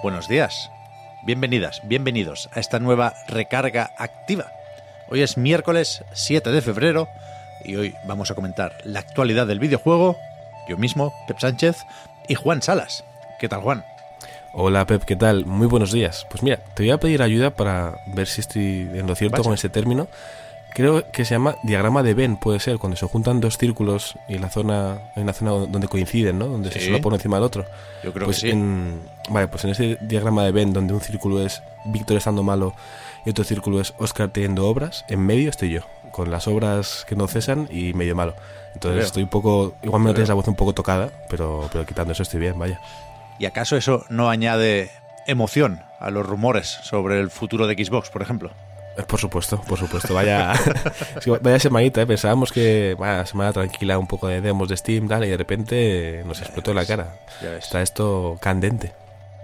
Buenos días. Bienvenidas, bienvenidos a esta nueva recarga activa. Hoy es miércoles 7 de febrero y hoy vamos a comentar la actualidad del videojuego, yo mismo, Pep Sánchez, y Juan Salas. ¿Qué tal, Juan? Hola Pep, ¿qué tal? Muy buenos días. Pues mira, te voy a pedir ayuda para ver si estoy en lo cierto Vaya. con este término. Creo que se llama diagrama de Venn, puede ser, cuando se juntan dos círculos y la zona, hay una zona donde coinciden, ¿no? Donde se solo pone encima del otro. Yo creo pues que sí. en, vale, pues en ese diagrama de Venn, donde un círculo es Víctor estando malo y otro círculo es Oscar teniendo obras, en medio estoy yo, con las obras que no cesan y medio malo. Entonces estoy un poco, igual me veo. la voz un poco tocada, pero, pero quitando eso estoy bien, vaya. ¿Y acaso eso no añade emoción a los rumores sobre el futuro de Xbox, por ejemplo? Eh, Por supuesto, por supuesto. Vaya, es que vaya semanita, ¿eh? pensábamos que vaya semana tranquila, un poco de demos de Steam, tal, y de repente nos explotó la cara. Ya ves. Está esto candente.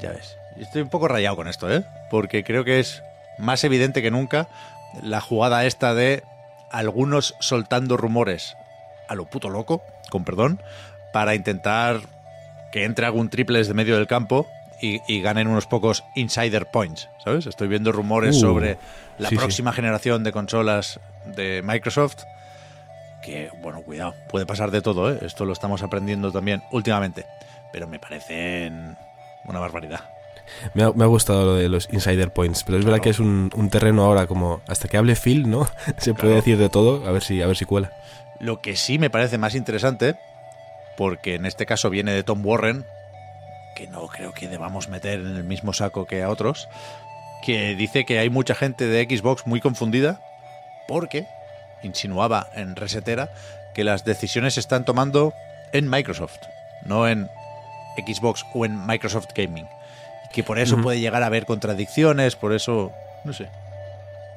Ya ves. Estoy un poco rayado con esto, ¿eh? Porque creo que es más evidente que nunca la jugada esta de algunos soltando rumores a lo puto loco, con perdón, para intentar que entre algún triple desde medio del campo y, y ganen unos pocos insider points, ¿sabes? Estoy viendo rumores Uh, sobre la sí, sí. próxima generación de consolas de Microsoft que, bueno, cuidado, puede pasar de todo, ¿eh? Esto lo estamos aprendiendo también últimamente, pero me parecen una barbaridad. Me ha, me ha gustado lo de los Insider Points, pero es verdad que es un, un terreno ahora como hasta que hable Phil, ¿no? Se puede decir de todo, a ver si, a ver si cuela. Lo que sí me parece más interesante, porque en este caso viene de Tom Warren, que no creo que debamos meter en el mismo saco que a otros, que dice que hay mucha gente de Xbox muy confundida porque insinuaba en Resetera que las decisiones se están tomando en Microsoft, no en Xbox o en Microsoft Gaming. Y que por eso puede llegar a haber contradicciones, por eso, no sé,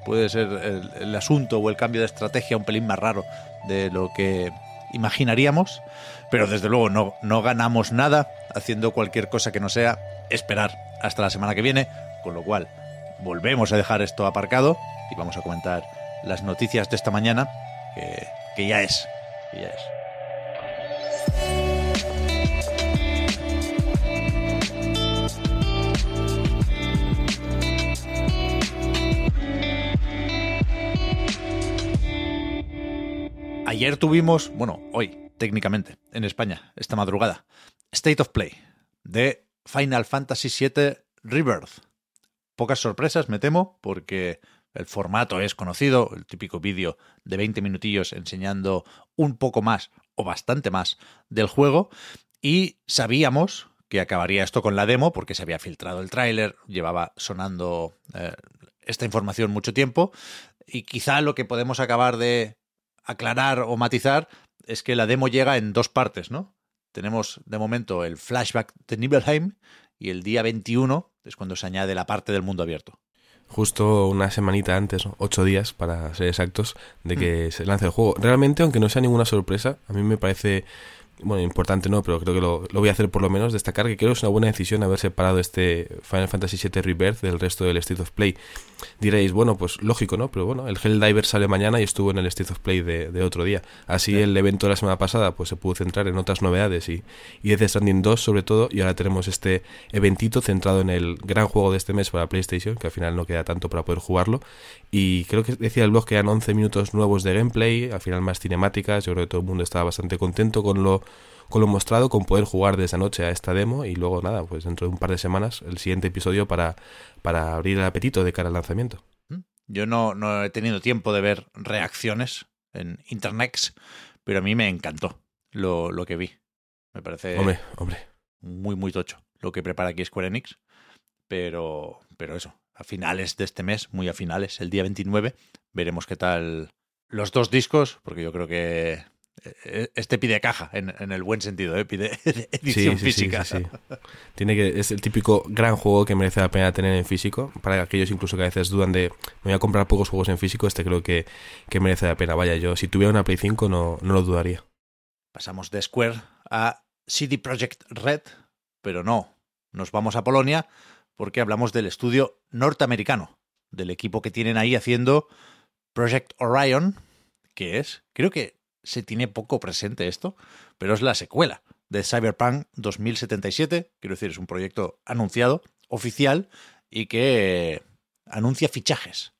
puede ser el, el asunto o el cambio de estrategia un pelín más raro de lo que imaginaríamos, pero desde luego no, no ganamos nada haciendo cualquier cosa que no sea esperar hasta la semana que viene, con lo cual volvemos a dejar esto aparcado y vamos a comentar las noticias de esta mañana, que, que ya es, que ya es. Ayer tuvimos, bueno, hoy, técnicamente, en España, esta madrugada, State of Play de Final Fantasy VII Rebirth. Pocas sorpresas, me temo, porque el formato es conocido, el típico vídeo de 20 minutillos enseñando un poco más o bastante más del juego, y sabíamos que acabaría esto con la demo, porque se había filtrado el tráiler, llevaba sonando eh, esta información mucho tiempo, y quizá lo que podemos acabar de aclarar o matizar es que la demo llega en dos partes, ¿no? Tenemos de momento el flashback de Nibelheim y el día 21 es cuando se añade la parte del mundo abierto. Justo una semanita antes, ¿no? ocho días para ser exactos, de que se lance el juego. Realmente, aunque no sea ninguna sorpresa, a mí me parece, bueno, importante no, pero creo que lo, lo voy a hacer por lo menos, destacar que creo que es una buena decisión haber separado este Final Fantasy VII Rebirth del resto del State of Play. Diréis, bueno, pues lógico, ¿no? Pero bueno, el Helldiver sale mañana y estuvo en el State of Play de, de otro día. Así Sí. el evento de la semana pasada pues se pudo centrar en otras novedades y, y Death Stranding 2 sobre todo, y ahora tenemos este eventito centrado en el gran juego de este mes para PlayStation, que al final no queda tanto para poder jugarlo. Y creo que decía el blog que eran 11 minutos nuevos de gameplay, al final más cinemáticas, yo creo que todo el mundo estaba bastante contento con lo con lo mostrado, con poder jugar de esa noche a esta demo y luego nada, pues dentro de un par de semanas el siguiente episodio para, para abrir el apetito de cara al lanzamiento. Yo no, no he tenido tiempo de ver reacciones en internet, pero a mí me encantó lo, lo que vi. Me parece Hombre, hombre. muy, muy tocho lo que prepara aquí Square Enix. Pero, pero eso, a finales de este mes, muy a finales, el día 29, veremos qué tal los dos discos, porque yo creo que este pide caja, en, el buen sentido, ¿eh? pide edición física. Sí, Tiene que, es el típico gran juego que merece la pena tener en físico. Para aquellos incluso que a veces dudan de me voy a comprar pocos juegos en físico, este creo que, que merece la pena. Vaya, yo si tuviera una Play 5 no, no lo dudaría. Pasamos de Square a CD Projekt Red, pero no, nos vamos a Polonia porque hablamos del estudio norteamericano, del equipo que tienen ahí haciendo Project Orion, que es, creo que se tiene poco presente esto, pero es la secuela de Cyberpunk 2077, quiero decir, es un proyecto anunciado, oficial, y que anuncia fichajes.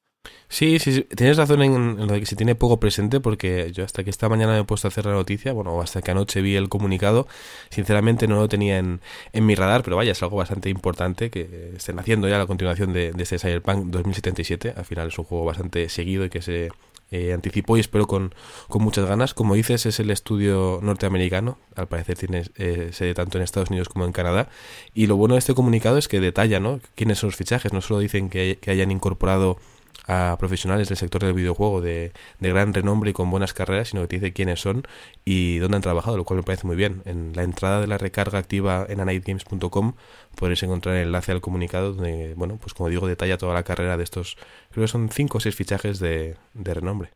Sí, sí, tienes razón en, lo de que se tiene poco presente porque yo hasta que esta mañana me he puesto a hacer la noticia, bueno, hasta que anoche vi el comunicado, sinceramente no lo tenía en, en mi radar, pero vaya, es algo bastante importante que estén haciendo ya la continuación de, de este Cyberpunk 2077, al final es un juego bastante seguido y que se eh, anticipó y espero con, con, muchas ganas. Como dices, es el estudio norteamericano, al parecer tiene eh, sede tanto en Estados Unidos como en Canadá. Y lo bueno de este comunicado es que detalla ¿no? quiénes son los fichajes, no solo dicen que, que hayan incorporado a profesionales del sector del videojuego de, de, gran renombre y con buenas carreras, sino que te dice quiénes son y dónde han trabajado, lo cual me parece muy bien. En la entrada de la recarga activa en anightgames.com podréis encontrar el enlace al comunicado donde, bueno, pues como digo, detalla toda la carrera de estos, creo que son cinco o seis fichajes de, de renombre.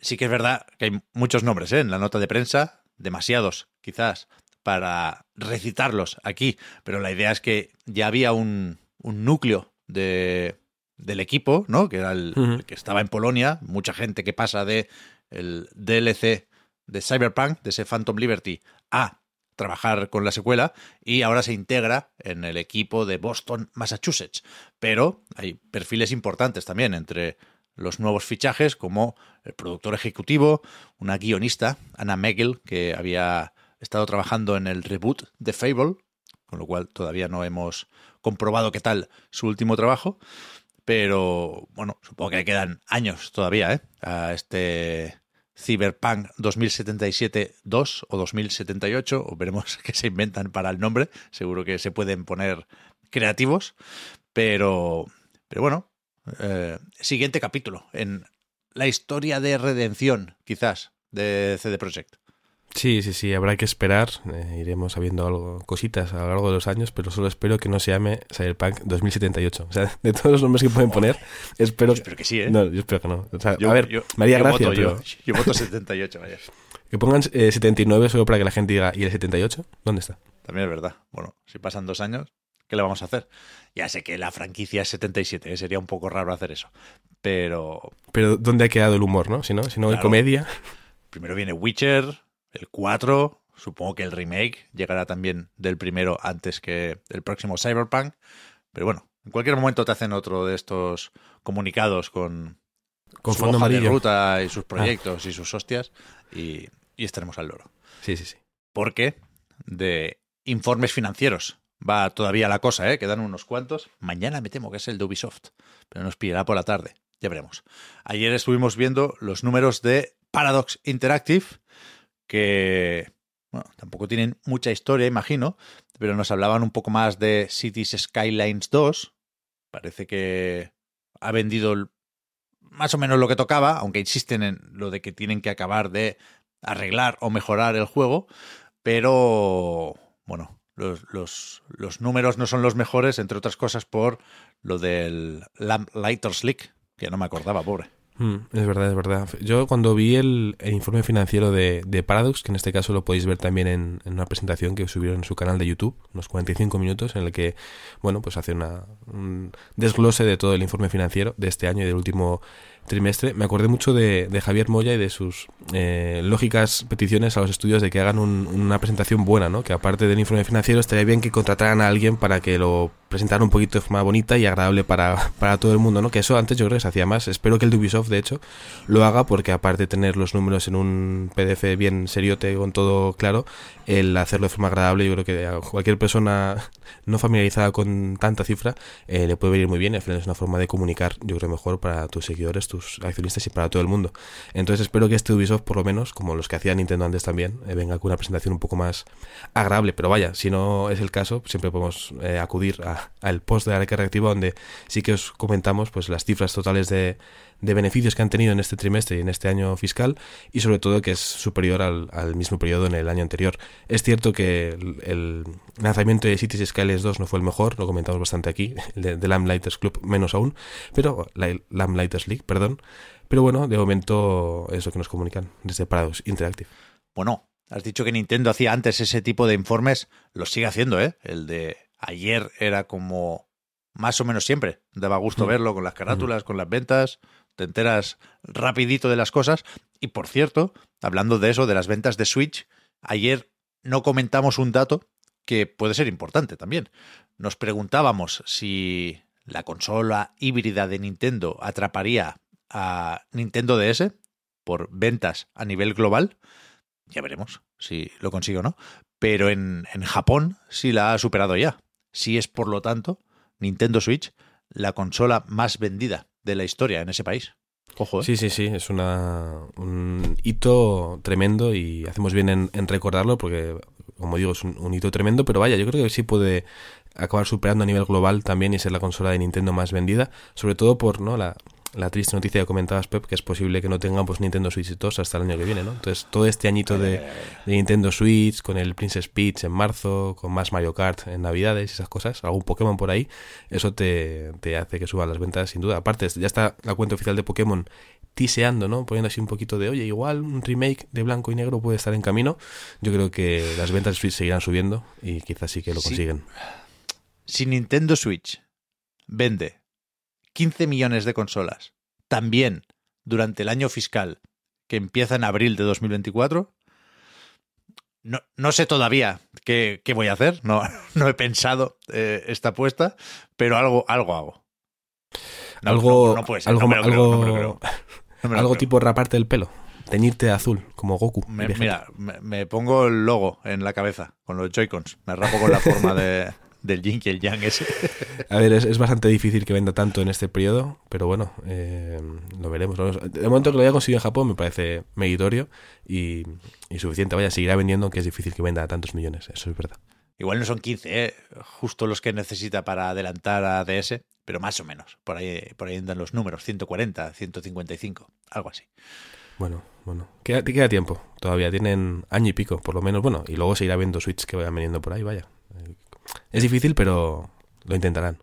Sí que es verdad que hay muchos nombres ¿eh? en la nota de prensa, demasiados quizás para recitarlos aquí, pero la idea es que ya había un, un núcleo de del equipo, ¿no? Que era el, que estaba en Polonia, mucha gente que pasa de el DLC de Cyberpunk, de ese Phantom Liberty, a trabajar con la secuela y ahora se integra en el equipo de Boston, Massachusetts. Pero hay perfiles importantes también entre los nuevos fichajes, como el productor ejecutivo, una guionista, Anna Megel, que había estado trabajando en el reboot de Fable, con lo cual todavía no hemos comprobado qué tal su último trabajo. Pero bueno, supongo que quedan años todavía ¿eh? a este Cyberpunk 2077-2 o 2078, o veremos qué se inventan para el nombre. Seguro que se pueden poner creativos. Pero, pero bueno, eh, siguiente capítulo en la historia de redención, quizás, de CD Projekt. Sí, sí, sí, habrá que esperar. Eh, iremos sabiendo algo, cositas a lo largo de los años, pero solo espero que no se llame Cyberpunk 2078. O sea, de todos los nombres que pueden poner, espero. Yo espero que sí, ¿eh? No, yo espero que no. O sea, a ver, yo, María Gracia. yo, yo, voto 78, vaya. Que pongan 79 solo para que la gente diga, ¿y el 78? ¿Dónde está? También es verdad. Bueno, si pasan dos años, ¿qué le vamos a hacer? Ya sé que la franquicia es 77, ¿eh? sería un poco raro hacer eso. Pero. Pero, ¿dónde ha quedado el humor, no? Si no, si no hay comedia. Primero viene Witcher, el 4, supongo que el remake llegará también del primero antes que el próximo Cyberpunk. Pero bueno, en cualquier momento te hacen otro de estos comunicados con, con su hoja de ruta y sus ah. proyectos y sus hostias y, y estaremos al loro. Sí, sí, sí. Porque de informes financieros va todavía la cosa, ¿eh? Quedan unos cuantos. Mañana me temo que es el de Ubisoft, pero nos pillará por la tarde. Ya veremos. Ayer estuvimos viendo los números de Paradox Interactive que bueno, tampoco tienen mucha historia, imagino, pero nos hablaban un poco más de Cities Skylines 2. Parece que ha vendido más o menos lo que tocaba, aunque insisten en lo de que tienen que acabar de arreglar o mejorar el juego, pero bueno, los, los, los números no son los mejores, entre otras cosas por lo del Lamplighter Slick, que no me acordaba, pobre. Mm, es verdad, es verdad. Yo cuando vi el, informe financiero de, de, Paradox, que en este caso lo podéis ver también en, en, una presentación que subieron en su canal de YouTube, unos 45 minutos, en el que, bueno, pues hace una, un desglose de todo el informe financiero de este año y del último trimestre, me acordé mucho de, de Javier Moya y de sus eh, lógicas peticiones a los estudios de que hagan una presentación buena, ¿no? Que aparte del informe financiero estaría bien que contrataran a alguien para que lo presentara un poquito de forma bonita y agradable para, para todo el mundo, ¿no? Que eso antes yo creo que se hacía más. Espero que el Ubisoft, de hecho, lo haga porque aparte de tener los números en un PDF bien seriote con todo claro, el hacerlo de forma agradable, yo creo que a cualquier persona no familiarizada con tanta cifra eh, le puede venir muy bien. Al final es una forma de comunicar, yo creo, mejor para tus seguidores, accionistas y para todo el mundo. Entonces espero que este Ubisoft, por lo menos, como los que hacía Nintendo antes también, eh, venga con una presentación un poco más agradable. Pero vaya, si no es el caso, siempre podemos eh, acudir al post de la reactiva donde sí que os comentamos pues las cifras totales de, de beneficios que han tenido en este trimestre y en este año fiscal y sobre todo que es superior al, al mismo periodo en el año anterior. Es cierto que el, el lanzamiento de Cities Skylines 2 no fue el mejor, lo comentamos bastante aquí, el de, de Lamlighters Club menos aún, pero la Lamlighters League, perdón, pero bueno, de momento es lo que nos comunican desde Paradox Interactive. Bueno, has dicho que Nintendo hacía antes ese tipo de informes, lo sigue haciendo, ¿eh? El de ayer era como más o menos siempre. Daba gusto Mm. verlo con las carátulas, con las ventas, te enteras rapidito de las cosas. Y por cierto, hablando de eso, de las ventas de Switch, ayer no comentamos un dato que puede ser importante también. Nos preguntábamos si la consola híbrida de Nintendo atraparía a Nintendo DS por ventas a nivel global. Ya veremos si lo consigue o no. Pero en, en Japón sí la ha superado ya. Sí es, por lo tanto, Nintendo Switch la consola más vendida de la historia en ese país. Ojo, ¿eh? Sí, sí, sí, es una, un hito tremendo y hacemos bien en, recordarlo porque, como digo, es un, un hito tremendo, pero vaya, yo creo que sí puede acabar superando a nivel global también y ser la consola de Nintendo más vendida, sobre todo por no la, la triste noticia que comentabas, Pep, que es posible que no tengamos Nintendo Switch 2 hasta el año que viene, ¿no? Entonces, todo este añito de, de Nintendo Switch, con el Princess Peach en marzo, con más Mario Kart en Navidades y esas cosas, algún Pokémon por ahí, eso te, te hace que suban las ventas sin duda. Aparte, ya está la cuenta oficial de Pokémon tiseando, ¿no? Poniendo así un poquito de, oye, igual un remake de blanco y negro puede estar en camino. Yo creo que las ventas de Switch seguirán subiendo y quizás sí que lo consiguen. Si Nintendo Switch vende 15 millones de consolas también durante el año fiscal que empieza en abril de 2024, no, no sé todavía qué, qué voy a hacer, no, no he pensado eh, esta apuesta, pero algo, algo hago. No, algo no, puede ser, algo, algo, tipo raparte el pelo, teñirte de azul, como Goku. Me- mira, me, me pongo el logo en la cabeza con los Joy-Cons. Me rapo con la forma de, del yin y el yang ese. A ver, es, es bastante difícil que venda tanto en este periodo, pero bueno, eh, lo veremos. De momento que lo haya conseguido en Japón me parece meritorio y, y suficiente. Vaya, seguirá vendiendo, aunque es difícil que venda tantos millones, eso es verdad. Igual no son 15, ¿eh? justo los que necesita para adelantar a DS, pero más o menos. Por ahí, por ahí andan los números, 140, 155, algo así. Bueno, bueno, queda, queda tiempo todavía, tienen año y pico, por lo menos, bueno, y luego seguirá viendo Switch que vayan veniendo por ahí, vaya. Es difícil, pero lo intentarán.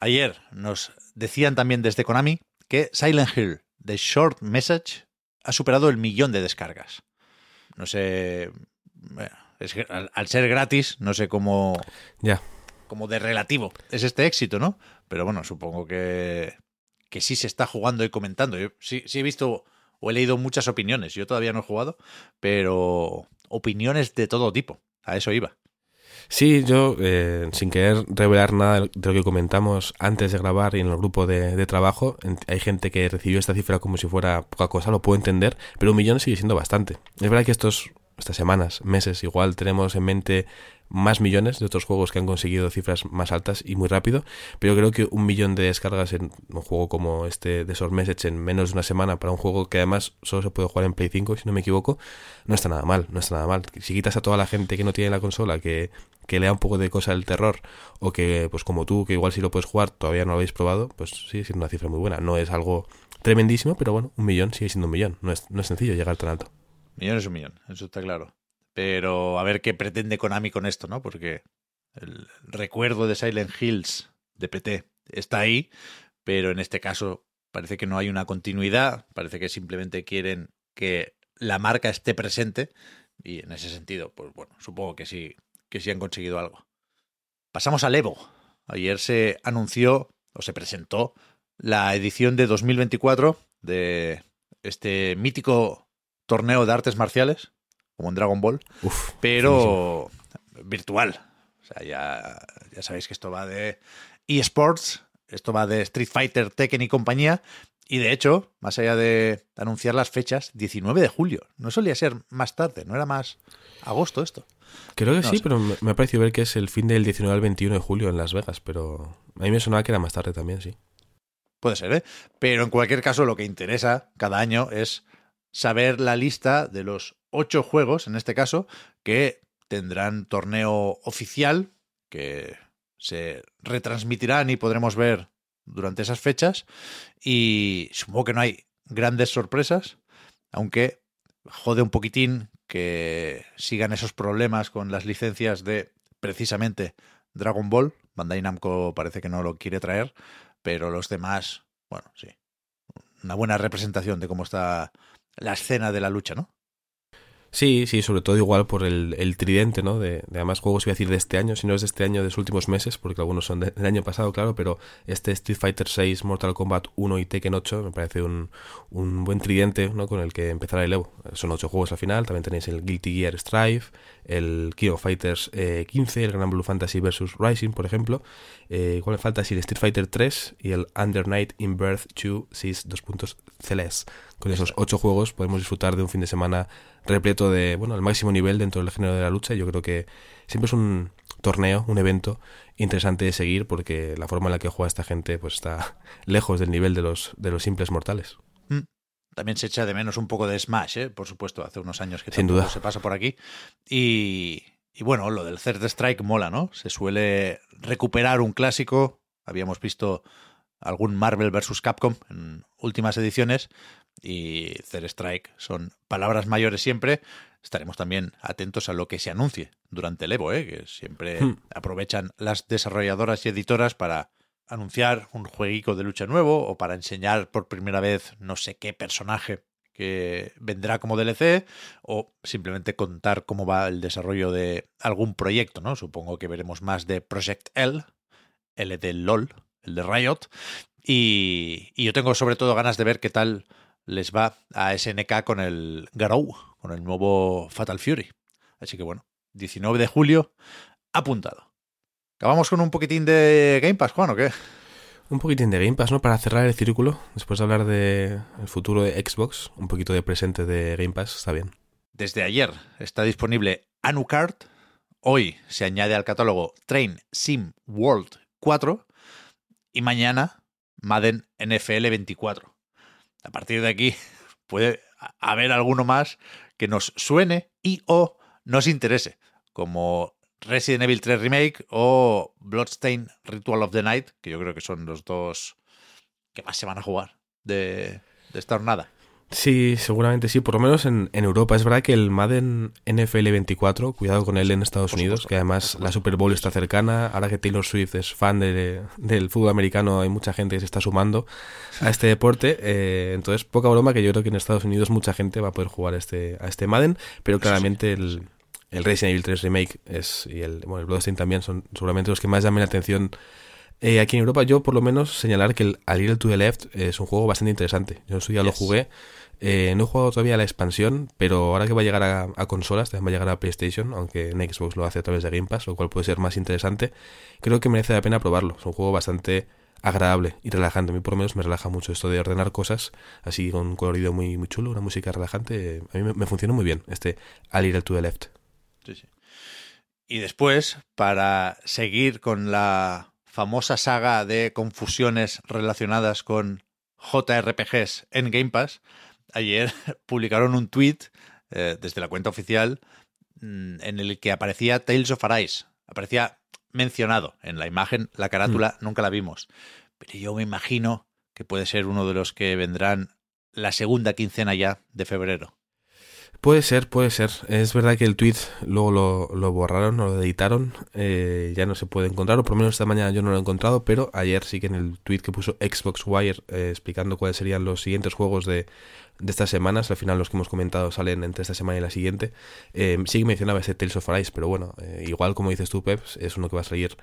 Ayer nos decían también desde Konami que Silent Hill, The Short Message, ha superado el millón de descargas. No sé, bueno, es que al, al ser gratis, no sé cómo, Ya, como de relativo es este éxito, ¿no? Pero bueno, supongo que, que sí se está jugando y comentando. Yo sí, sí he visto o he leído muchas opiniones. Yo todavía no he jugado, pero opiniones de todo tipo. A eso iba. Sí, yo, eh, sin querer revelar nada de lo que comentamos antes de grabar y en el grupo de, trabajo, hay gente que recibió esta cifra como si fuera poca cosa, lo puedo entender, pero un millón sigue siendo bastante. Es verdad que estos, estas semanas, meses, igual tenemos en mente más millones de otros juegos que han conseguido cifras más altas y muy rápido, pero creo que un millón de descargas en un juego como este de Sword Message en menos de una semana para un juego que además solo se puede jugar en Play 5, si no me equivoco, no está nada mal, no está nada mal. Si quitas a toda la gente que no tiene la consola, que, que le da un poco de cosa el terror, o que, pues como tú, que igual si lo puedes jugar, todavía no lo habéis probado, pues sigue siendo una cifra muy buena. No es algo tremendísimo, pero bueno, un millón sigue siendo un millón. No es, no es sencillo llegar tan alto. Millón es un millón, eso está claro. Pero a ver qué pretende Konami con esto, ¿no? Porque el recuerdo de Silent Hills de PT está ahí, pero en este caso parece que no hay una continuidad, parece que simplemente quieren que la marca esté presente y en ese sentido, pues bueno, supongo que sí, que sí han conseguido algo. Pasamos al Evo. Ayer se anunció o se presentó la edición de 2024 de este mítico torneo de artes marciales, como en Dragon Ball, Uf, pero virtual. O sea, ya, ya sabéis que esto va de eSports, esto va de Street Fighter, Tekken y compañía. Y de hecho, más allá de anunciar las fechas, 19 de julio. No solía ser más tarde, no era más agosto esto. Creo que No sí, pero me, me ha parecido ver que es el fin del 19 al 21 de julio en Las Vegas, pero a mí me sonaba que era más tarde también, sí. Puede ser, ¿eh? Pero en cualquier caso, lo que interesa cada año es saber la lista de los ocho juegos, en este caso, que tendrán torneo oficial, que se retransmitirán y podremos ver durante esas fechas y supongo que no hay grandes sorpresas, aunque jode un poquitín que sigan esos problemas con las licencias de precisamente Dragon Ball. Bandai Namco parece que no lo quiere traer, pero los demás, bueno, sí. Una buena representación de cómo está la escena de la lucha, ¿no? Sí, sí, sobre todo igual por el, el tridente, ¿no? De, de, además juegos, voy a decir, de este año, si no es de este año, de los últimos meses, porque algunos son de, del año pasado, claro, pero este Street Fighter 6, Mortal Kombat 1 y Tekken 8 me parece un, un buen tridente, ¿no? Con el que empezar el Evo. Son ocho juegos al final, también tenéis el Guilty Gear Strive, el King of Fighters eh, 15, el Grand Blue Fantasy vs. Rising, por ejemplo. Eh, igual me falta así el Street Fighter 3 y el Under Night in Birth 2 Sis 2. Celeste. Con esos ocho juegos podemos disfrutar de un fin de semana repleto de, bueno, el máximo nivel dentro del género de la lucha. Yo creo que siempre es un torneo, un evento interesante de seguir porque la forma en la que juega esta gente pues está lejos del nivel de los, de los simples mortales. Mm. También se echa de menos un poco de Smash, ¿eh? por supuesto, hace unos años que Sin duda. se pasa por aquí. Y, y bueno, lo del Third Strike mola, ¿no? Se suele recuperar un clásico. Habíamos visto algún Marvel vs. Capcom en últimas ediciones y Third Strike son palabras mayores siempre. Estaremos también atentos a lo que se anuncie durante el Evo, ¿eh? que siempre hmm. aprovechan las desarrolladoras y editoras para anunciar un jueguico de lucha nuevo o para enseñar por primera vez no sé qué personaje que vendrá como DLC o simplemente contar cómo va el desarrollo de algún proyecto, ¿no? Supongo que veremos más de Project L, L de LOL, el de Riot, y, y yo tengo sobre todo ganas de ver qué tal les va a SNK con el Garou, con el nuevo Fatal Fury. Así que bueno, 19 de julio, apuntado. ¿Acabamos con un poquitín de Game Pass, Juan, o qué? Un poquitín de Game Pass, ¿no? Para cerrar el círculo, después de hablar del el futuro de Xbox, un poquito de presente de Game Pass, está bien. Desde ayer está disponible Anucard. Hoy se añade al catálogo Train Sim World 4. Y mañana Madden NFL 24. A partir de aquí puede haber alguno más que nos suene y o nos interese, como Resident Evil 3 Remake o Bloodstain Ritual of the Night, que yo creo que son los dos que más se van a jugar de, de esta jornada. Sí, seguramente sí, por lo menos en, en, Europa. Es verdad que el Madden NFL 24, cuidado con él en Estados Unidos, que además la Super Bowl está cercana. Ahora que Taylor Swift es fan de, del fútbol americano, hay mucha gente que se está sumando a este deporte. Eh, entonces, poca broma que yo creo que en Estados Unidos mucha gente va a poder jugar a este, a este Madden, pero claramente el, el Resident Evil 3 Remake es, y el, bueno, el Bloodstain también son seguramente los que más llamen la atención eh, aquí en Europa yo por lo menos señalar que el A Little to the Left es un juego bastante interesante. Yo en su día yes. lo jugué. Eh, no he jugado todavía la expansión, pero ahora que va a llegar a, consolas, va a llegar a PlayStation, aunque en Xbox lo hace a través de Game Pass, lo cual puede ser más interesante. Creo que merece la pena probarlo. Es un juego bastante agradable y relajante. A mí por lo menos me relaja mucho esto de ordenar cosas así con un colorido muy, muy chulo, una música relajante. A mí me, funciona muy bien este A Little to the Left. Sí, sí. Y después, para seguir con la famosa saga de confusiones relacionadas con JRPGs en Game Pass, ayer publicaron un tweet eh, desde la cuenta oficial mmm, en el que aparecía Tales of Arise. Aparecía mencionado en la imagen, la carátula mm. nunca la vimos. Pero yo me imagino que puede ser uno de los que vendrán la segunda quincena ya de febrero. Puede ser, puede ser. Es verdad que el tweet luego lo, borraron o lo editaron. Eh, ya no se puede encontrar, o por lo menos esta mañana yo no lo he encontrado, pero ayer sí que en el tweet que puso Xbox Wire eh, explicando cuáles serían los siguientes juegos de, de estas semanas, al final los que hemos comentado salen entre esta semana y la siguiente, eh, sí que mencionaba ese Tales of Arise, pero bueno, eh, igual como dices tú, Pep, es uno que va a salir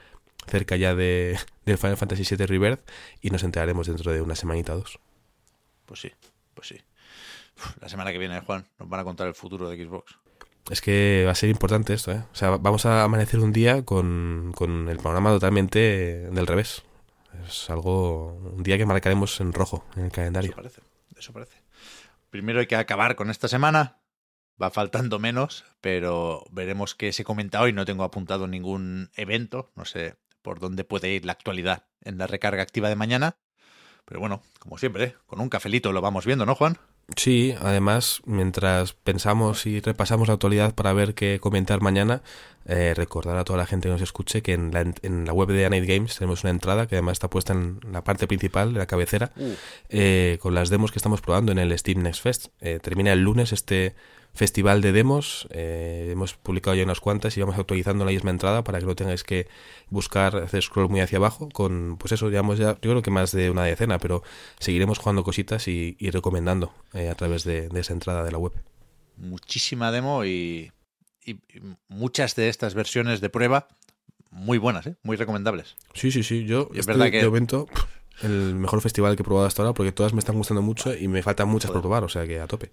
cerca ya de, del Final Fantasy VII Rebirth y nos enteraremos dentro de una semanita o dos. Pues sí, pues sí. La semana que viene, Juan, nos van a contar el futuro de Xbox. Es que va a ser importante esto, ¿eh? O sea, vamos a amanecer un día con, con el panorama totalmente del revés. Es algo, un día que marcaremos en rojo en el calendario. Eso parece, eso parece. Primero hay que acabar con esta semana. Va faltando menos, pero veremos qué se comenta hoy. No tengo apuntado ningún evento. No sé por dónde puede ir la actualidad en la recarga activa de mañana. Pero bueno, como siempre, ¿eh? con un cafelito lo vamos viendo, ¿no, Juan? Sí, además, mientras pensamos y repasamos la actualidad para ver qué comentar mañana, eh, recordar a toda la gente que nos escuche que en la, en la web de Night Games tenemos una entrada que además está puesta en la parte principal de la cabecera Uh. eh, con las demos que estamos probando en el Steam Next Fest. Eh, termina el lunes este festival de demos. eh, hemos publicado ya unas cuantas y vamos actualizando la misma entrada para que no tengáis que buscar, hacer scroll muy hacia abajo. Con, pues eso, llevamos ya, yo creo que más de una decena, pero seguiremos jugando cositas y, y recomendando eh, a través de, de esa entrada de la web. Muchísima demo y, y- y muchas de estas versiones de prueba muy buenas, ¿eh? muy recomendables. Sí, sí, sí. Yo, es este verdad que- el mejor festival que he probado hasta ahora, porque todas me están gustando mucho y me faltan muchas por probar, o sea que a tope.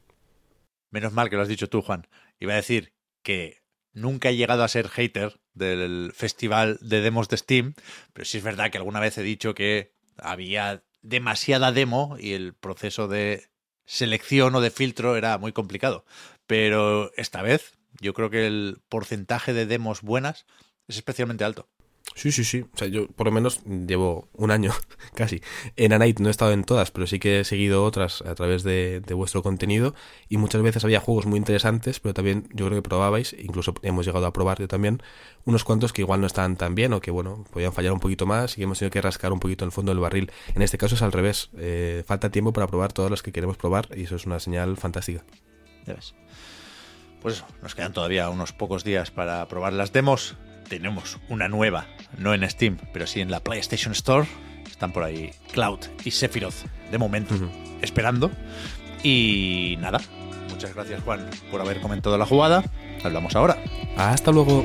Menos mal que lo has dicho tú, Juan. Iba a decir que nunca he llegado a ser hater del festival de demos de Steam, pero sí es verdad que alguna vez he dicho que había demasiada demo y el proceso de selección o de filtro era muy complicado. Pero esta vez yo creo que el porcentaje de demos buenas es especialmente alto. Sí, sí, sí. O sea, yo por lo menos llevo un año casi. En A Night no he estado en todas, pero sí que he seguido otras a través de, vuestro contenido. Y muchas veces había juegos muy interesantes, pero también yo creo que probabais, incluso hemos llegado a probar yo también, unos cuantos que igual no estaban tan bien o que, bueno, podían fallar un poquito más y hemos tenido que rascar un poquito el fondo del barril. En este caso es al revés. Eh, falta tiempo para probar todas las que queremos probar y eso es una señal fantástica. Ya ves. Pues nos quedan todavía unos pocos días para probar las demos. Tenemos una nueva, no en Steam, pero sí en la PlayStation Store. Están por ahí Cloud y Sephiroth, de momento, esperando. Y nada, muchas gracias Juan por haber comentado la jugada. Hablamos ahora. Hasta luego.